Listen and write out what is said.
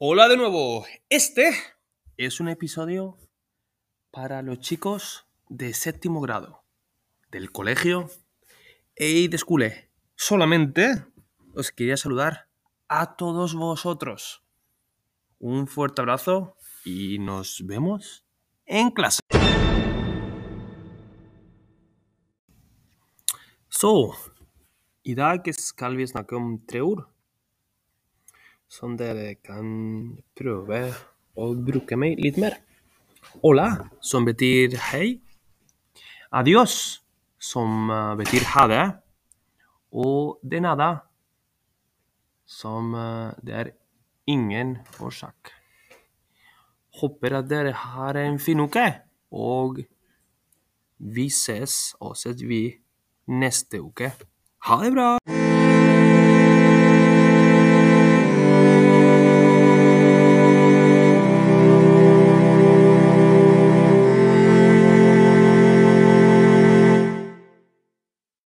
Hola de nuevo. Este es un episodio para los chicos de séptimo grado del colegio Eid School. Solamente os quería saludar a todos vosotros. Un fuerte abrazo y nos vemos en clase. Så, i dag skal vi snakke om tre ord som dere kan prøve å bruke meg litt mer. Hola, som betyr hei. Adios, som eh, betyr ha det. Og de nada, som eh, det er ingen årsak. Håper at dere har en fin uke, og vi ses og ses vi neste uke. Ha det bra!